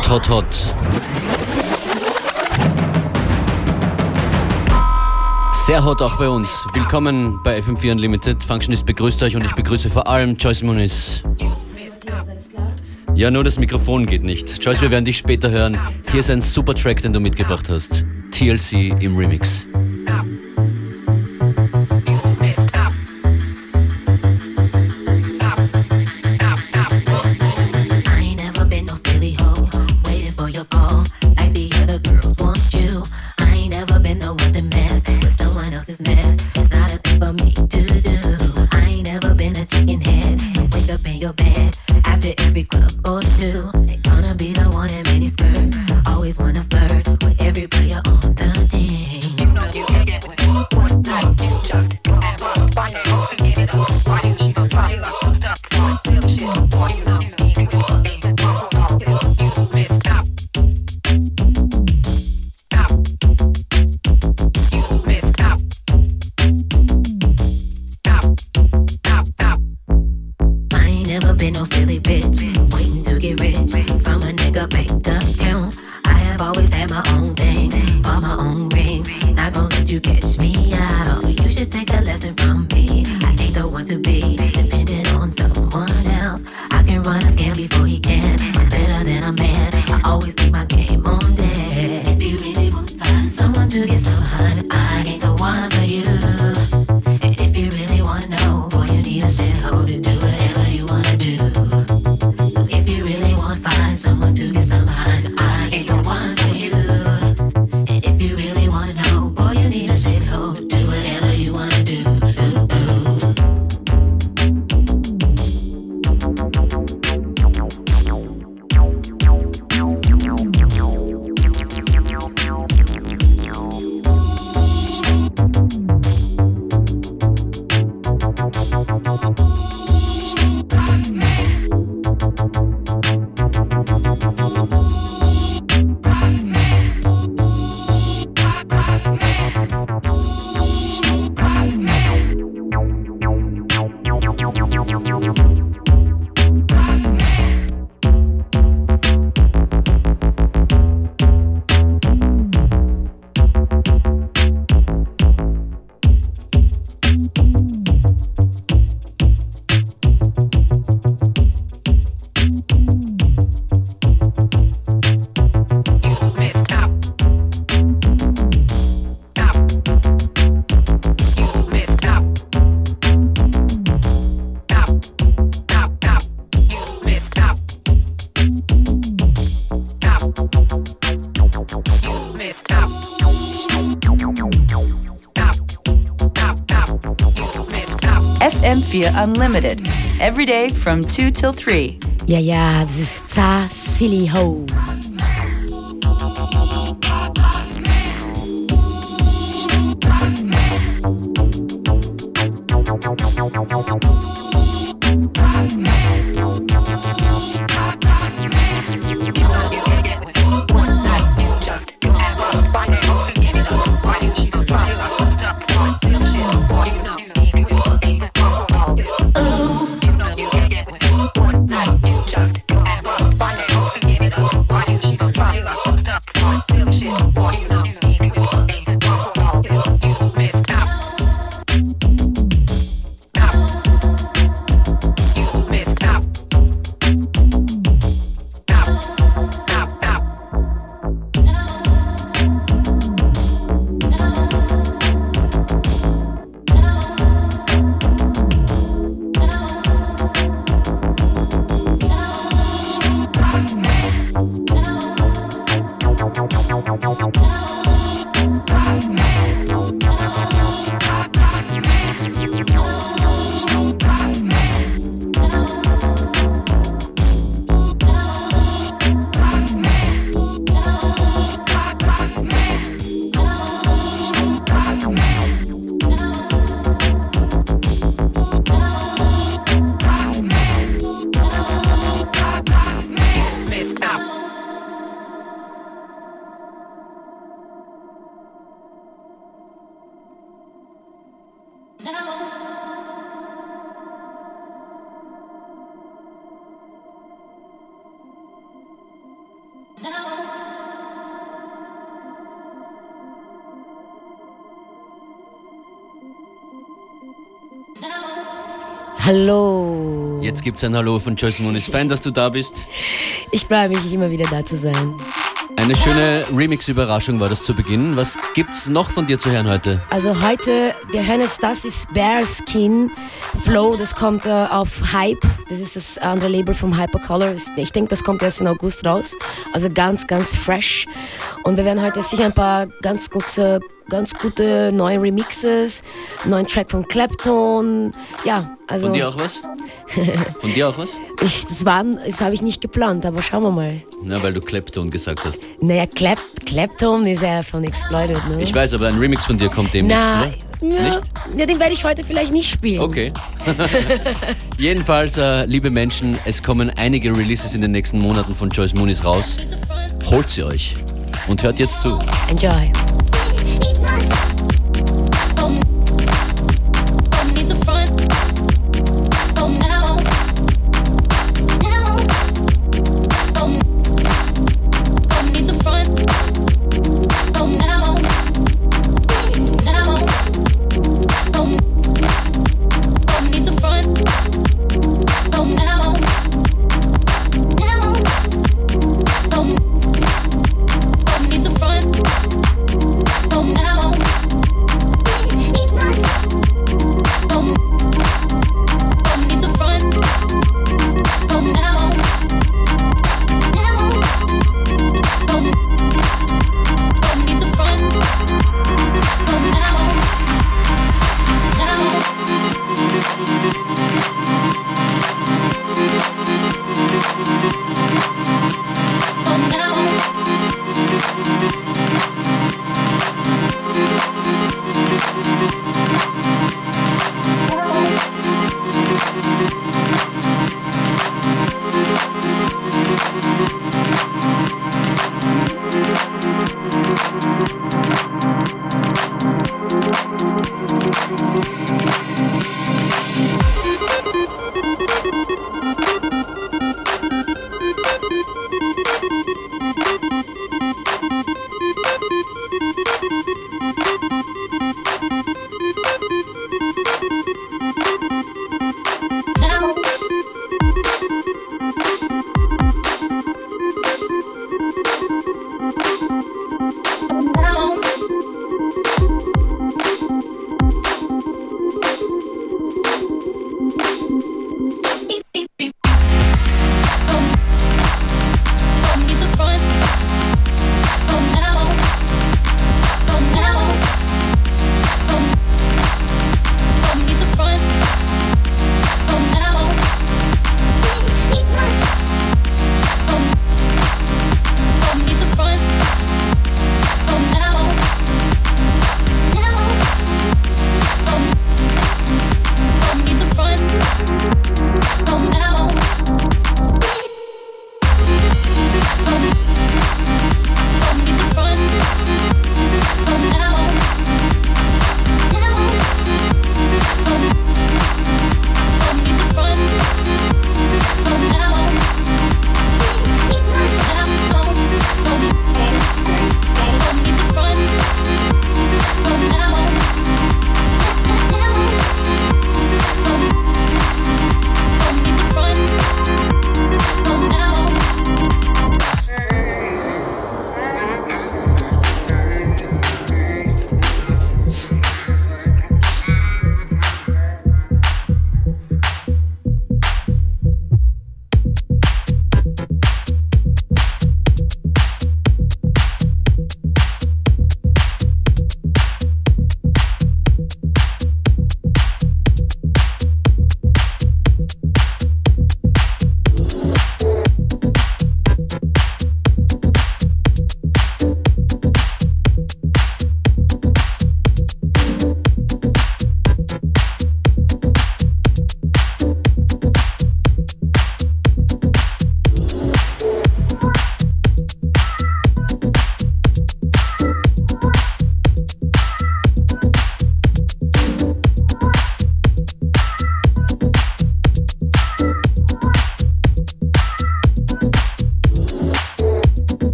Hot, hot, hot. Sehr hot auch bei uns. Willkommen bei FM4 Unlimited. Functionist begrüßt euch und ich begrüße vor allem Joyce Muniz. Ja, nur das Mikrofon geht nicht. Joyce, wir werden dich später hören. Hier ist ein super Track, den du mitgebracht hast. TLC im Remix. Unlimited. Every day from 2 till 3. Yeah, yeah, this is Silly Ho. Hallo. Jetzt gibt's ein Hallo von Joyce Moon. Ist fein, dass du da bist. Ich freue mich, immer wieder da zu sein. Eine schöne Remix-Überraschung war das zu Beginn. Was gibt's noch von dir zu hören heute? Also heute, wir hören es, das ist Bearskin Flow, das kommt äh, auf Hype. Das ist das andere Label vom Hypercolor. Ich denke, das kommt erst in August raus. Also ganz, ganz fresh. Und wir werden heute sicher ein paar ganz gute, ganz gute neue Remixes, neuen Track von Clapton. Ja, also. Von dir auch was? Von dir auch was? Ich, das das habe ich nicht geplant, aber schauen wir mal. Na, weil du Clapton gesagt hast. Naja, Clap, Clapton ist ja von Exploited, ne? Ich weiß, aber ein Remix von dir kommt demnächst, Na, oder? ja, ja, den werde ich heute vielleicht nicht spielen. Okay. Jedenfalls, äh, liebe Menschen, es kommen einige Releases in den nächsten Monaten von Joyce Moonis raus. Holt sie euch und hört jetzt zu. Enjoy.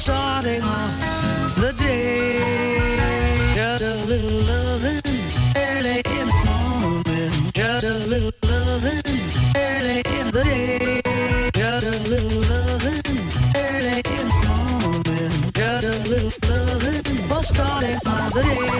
starting off the day. Just a little loving early in the morning. Just a little loving early in the day. Just a little loving early in the morning. Just a little loving for starting off the day.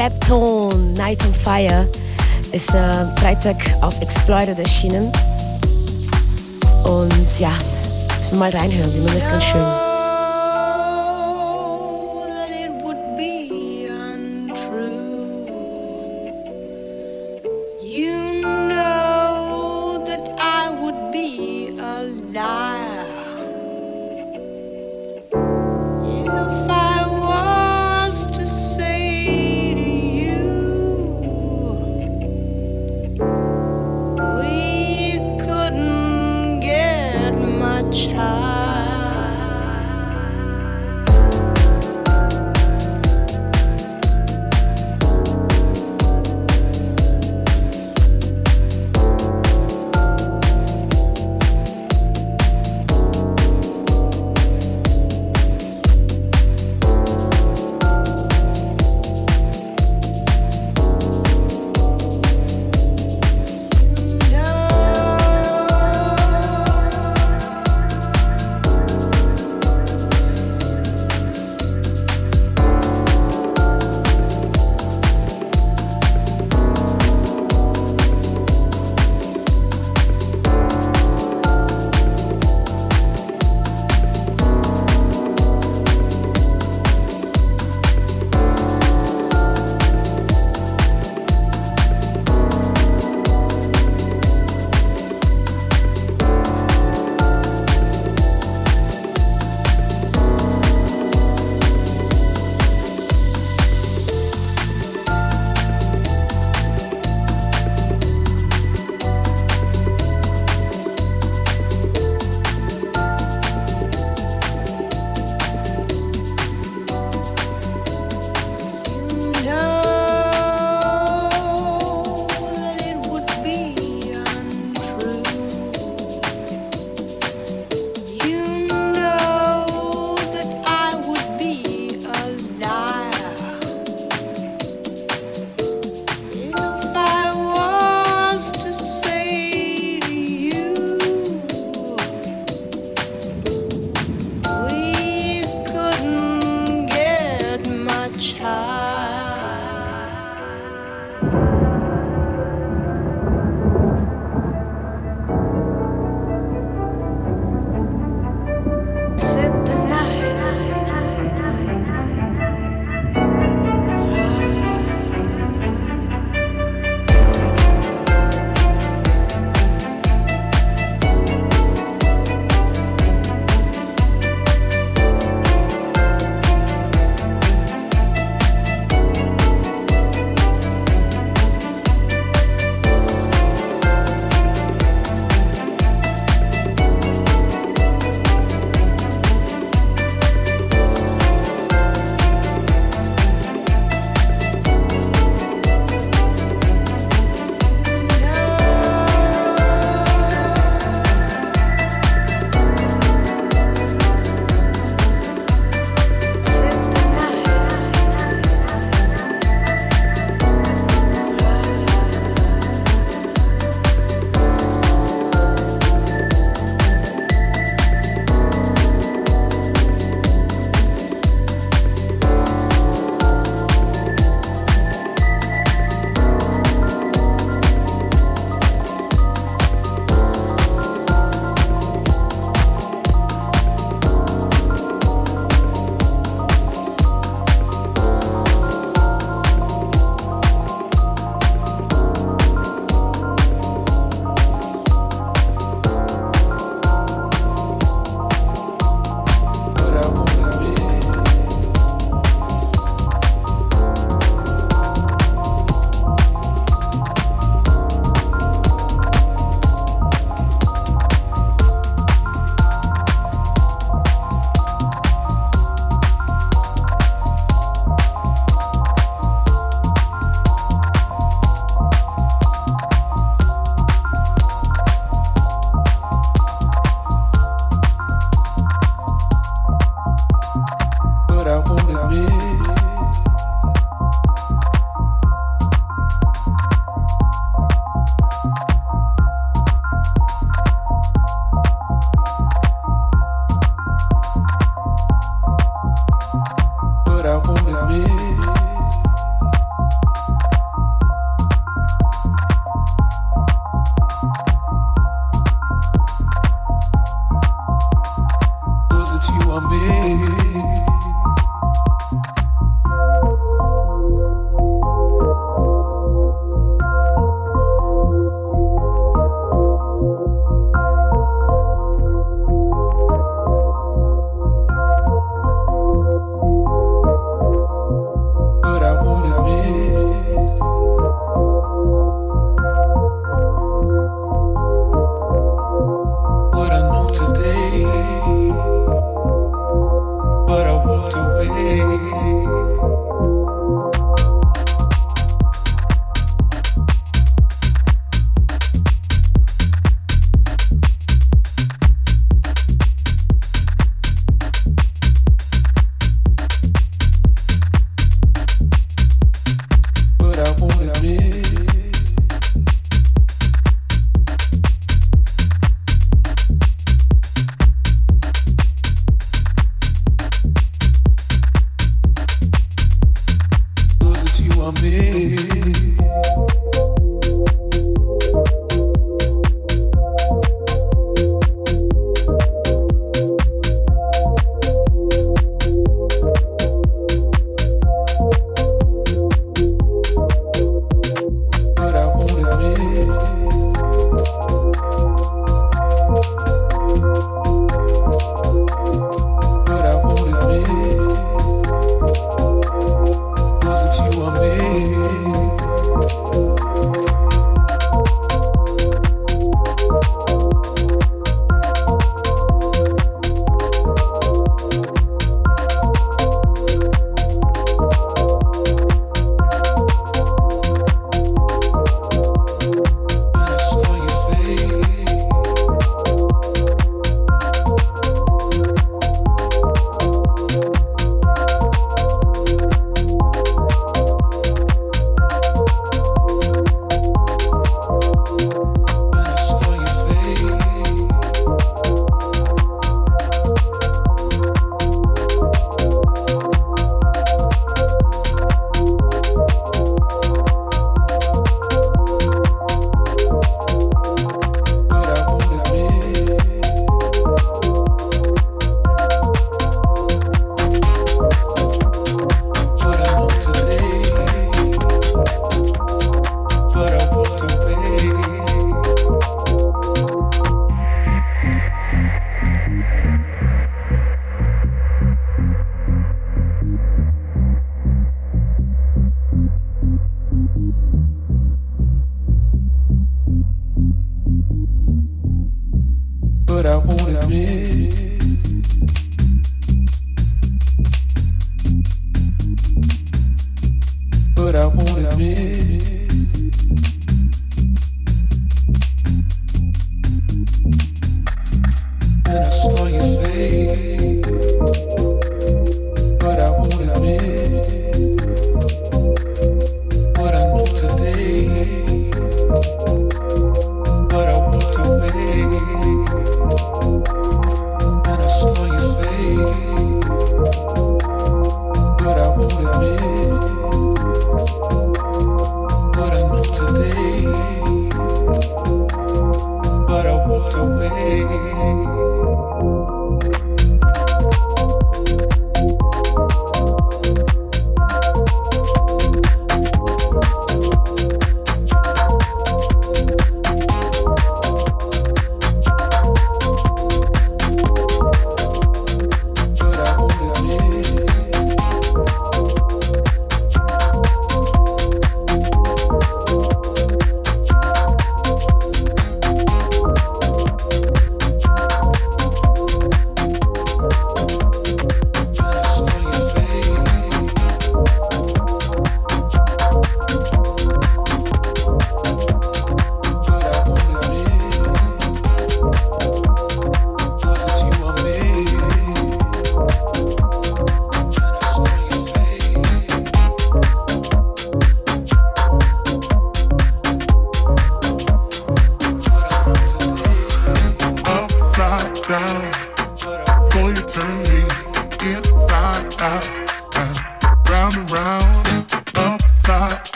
Clapton Night on Fire ist äh, Freitag auf Exploited erschienen. Und ja, mal reinhören, die Nummer ist ganz schön.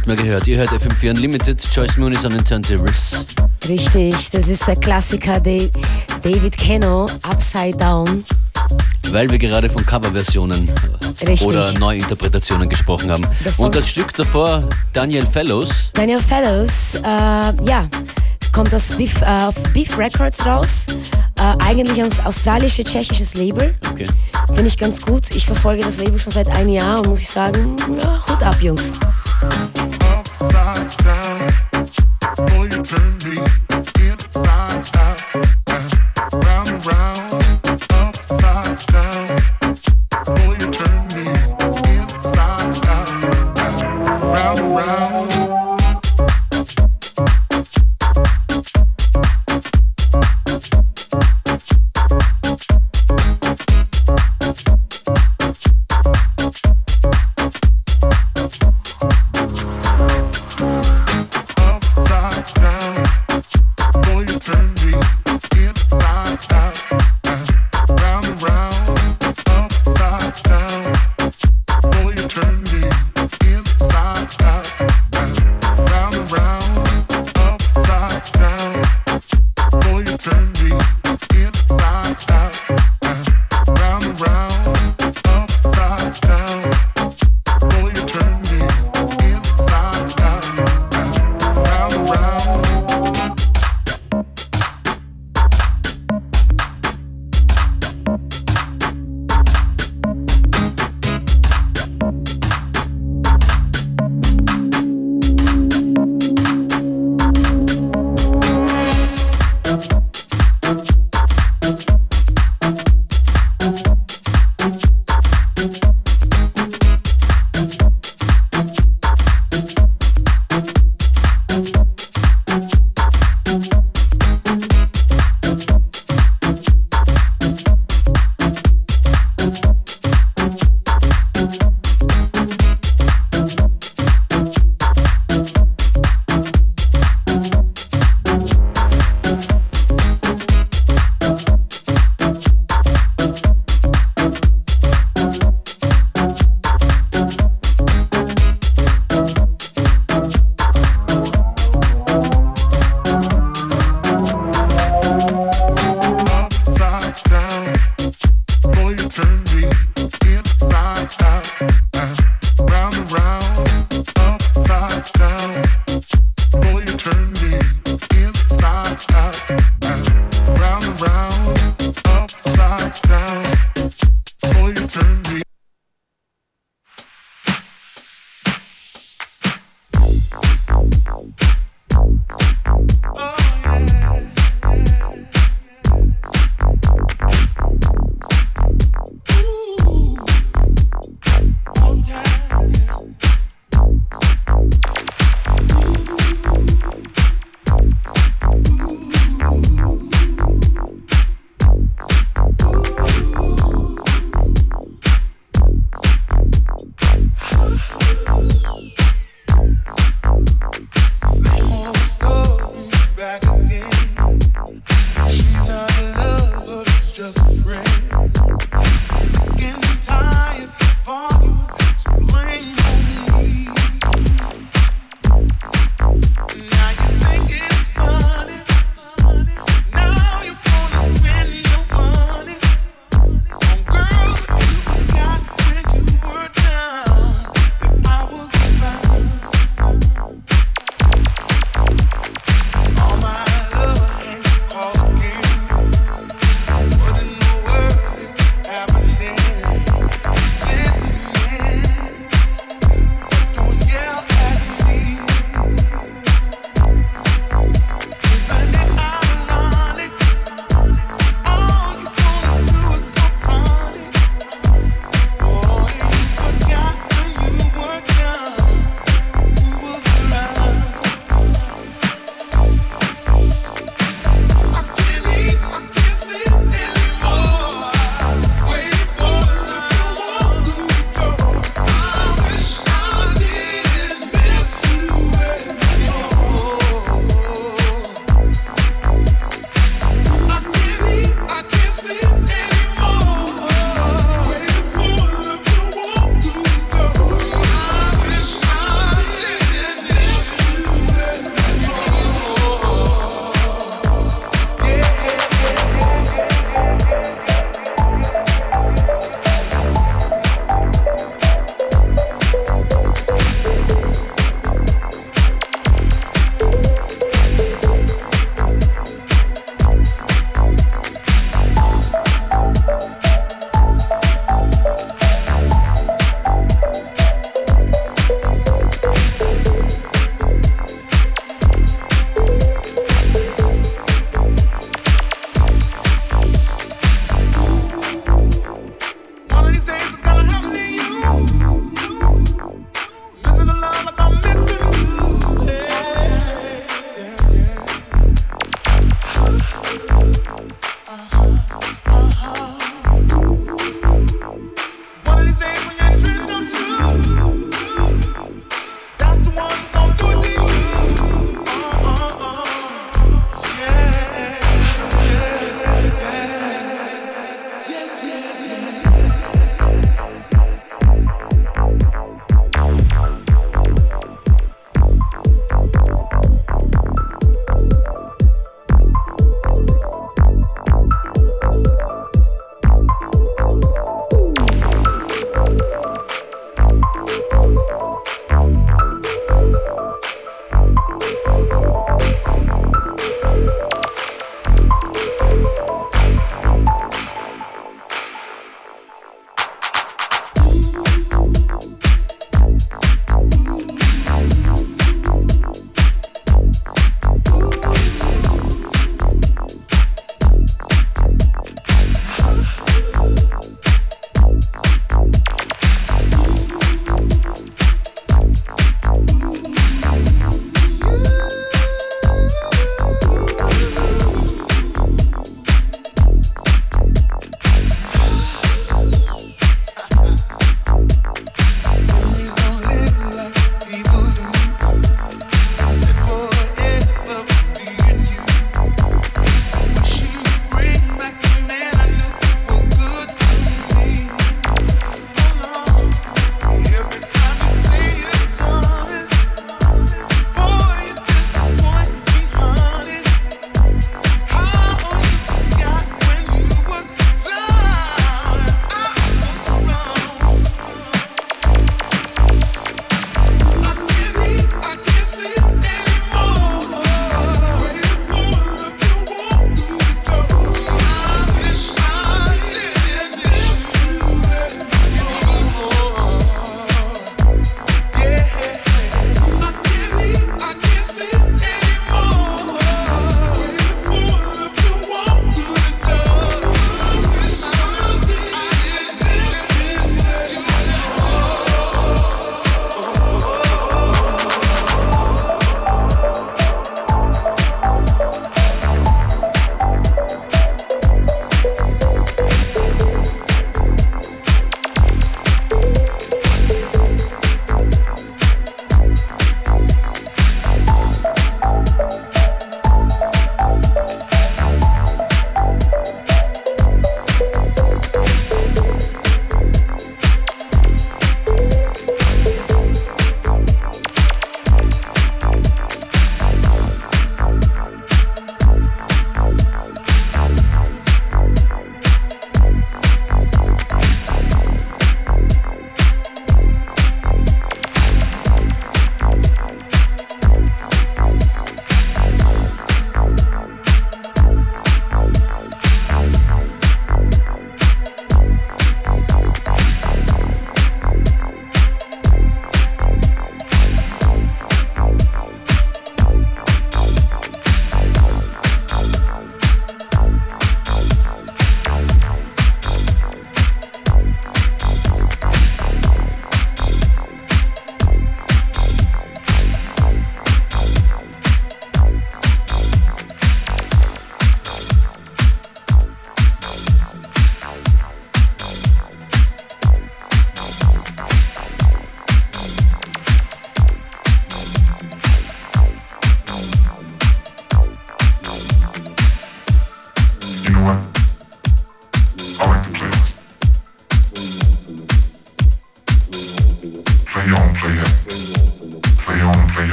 Nicht mehr gehört. Ihr hört FM4 Unlimited. Joyce Moon ist an den Turntables. Richtig, das ist der Klassiker Da- David Keno, Upside Down. Weil wir gerade von Coverversionen oder Neuinterpretationen gesprochen haben. Davon- Und das Stück davor, Daniel Fellows, Daniel Fellows, äh, ja, kommt aus Beef, äh, auf Beef Records raus. Äh, eigentlich ein australische-tschechisches Label. okay. Finde ich ganz gut. Ich verfolge das Label schon seit einem Jahr und muss ich sagen, ja, Hut ab, Jungs. around.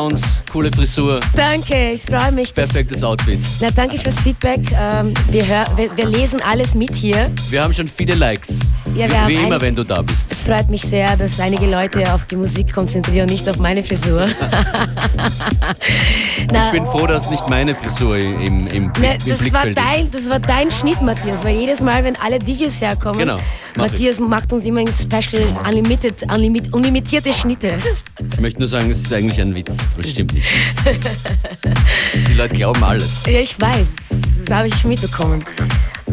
Sounds, coole Frisur, Danke, ich freue mich. perfektes Outfit. Na, danke fürs Feedback. Ähm, wir, hör, wir, wir lesen alles mit hier. Wir haben schon viele Likes. Ja, wir wie wie immer, wenn du da bist. Es freut mich sehr, dass einige Leute auf die Musik konzentrieren und nicht auf meine Frisur. Na, Ich bin froh, dass nicht meine Frisur im, im, ne, im das, war Blickfeld ist. dein, das war dein Schnitt, Matthias, weil jedes Mal, wenn alle DJs herkommen, Genau, mach ich. Matthias macht uns immer ein Special Unlimited, unlimit, unlimitierte Schnitte. Ich möchte nur sagen, es ist eigentlich ein Witz. Das stimmt nicht. Die Leute glauben alles. Ja, ich weiß, das habe ich mitbekommen.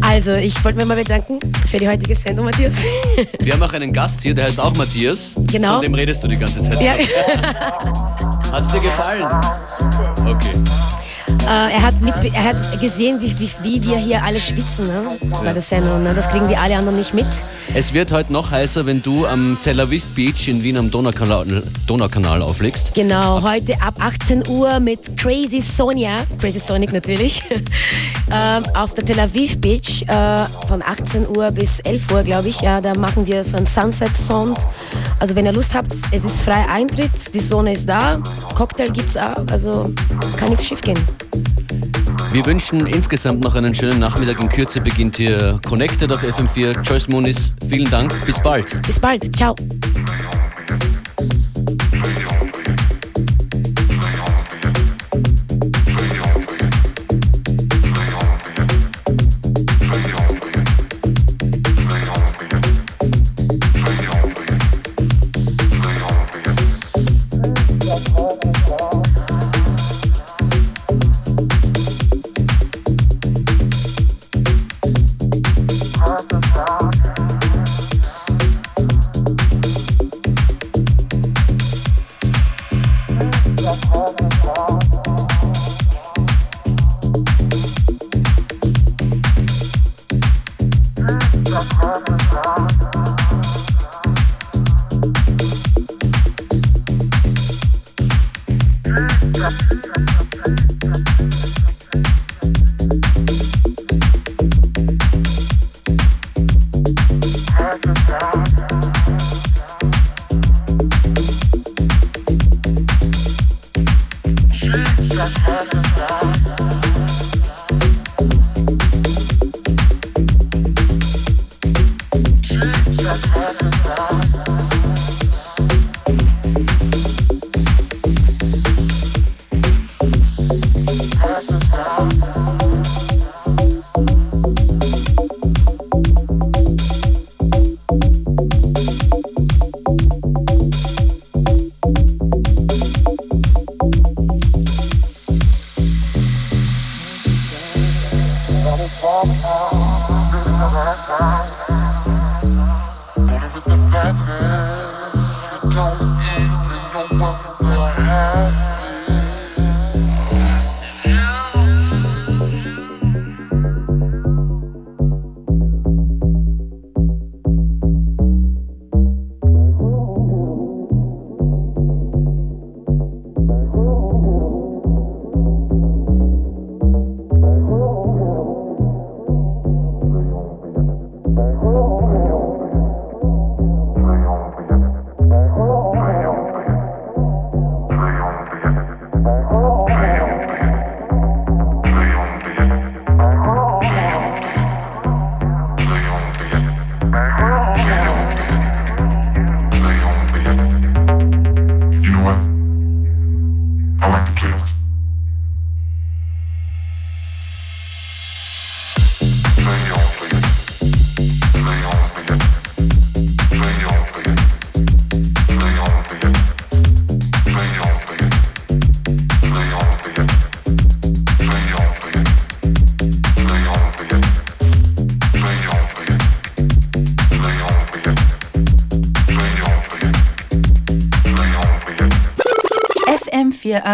Also, ich wollte mich mal bedanken für die heutige Sendung, Matthias. Wir haben auch einen Gast hier, der heißt auch Matthias. Genau. Von dem redest du die ganze Zeit. ja, Hat es dir gefallen? Okay. äh, er, hat mit, er hat gesehen, wie, wie, wie wir hier alle schwitzen ne? bei der Sendung. Ne? Das kriegen die alle anderen nicht mit. Es wird heute noch heißer, wenn du am Tel Aviv Beach in Wien am Donaukanal, Donaukanal auflegst. Genau, heute ab 18 Uhr mit Crazy Sonia, Crazy Sonic natürlich, ähm, auf der Tel Aviv Beach äh, von 18 Uhr bis 11 Uhr, glaube ich. Ja, da machen wir so einen Sunset Sound. Also wenn ihr Lust habt, es ist frei Eintritt, die Sonne ist da, Cocktail gibt's auch, also kann nichts schief gehen. Wir wünschen insgesamt noch einen schönen Nachmittag. In Kürze beginnt hier Connected auf FM4. Joyce Moonis, vielen Dank. Bis bald. Bis bald, ciao.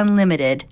Unlimited.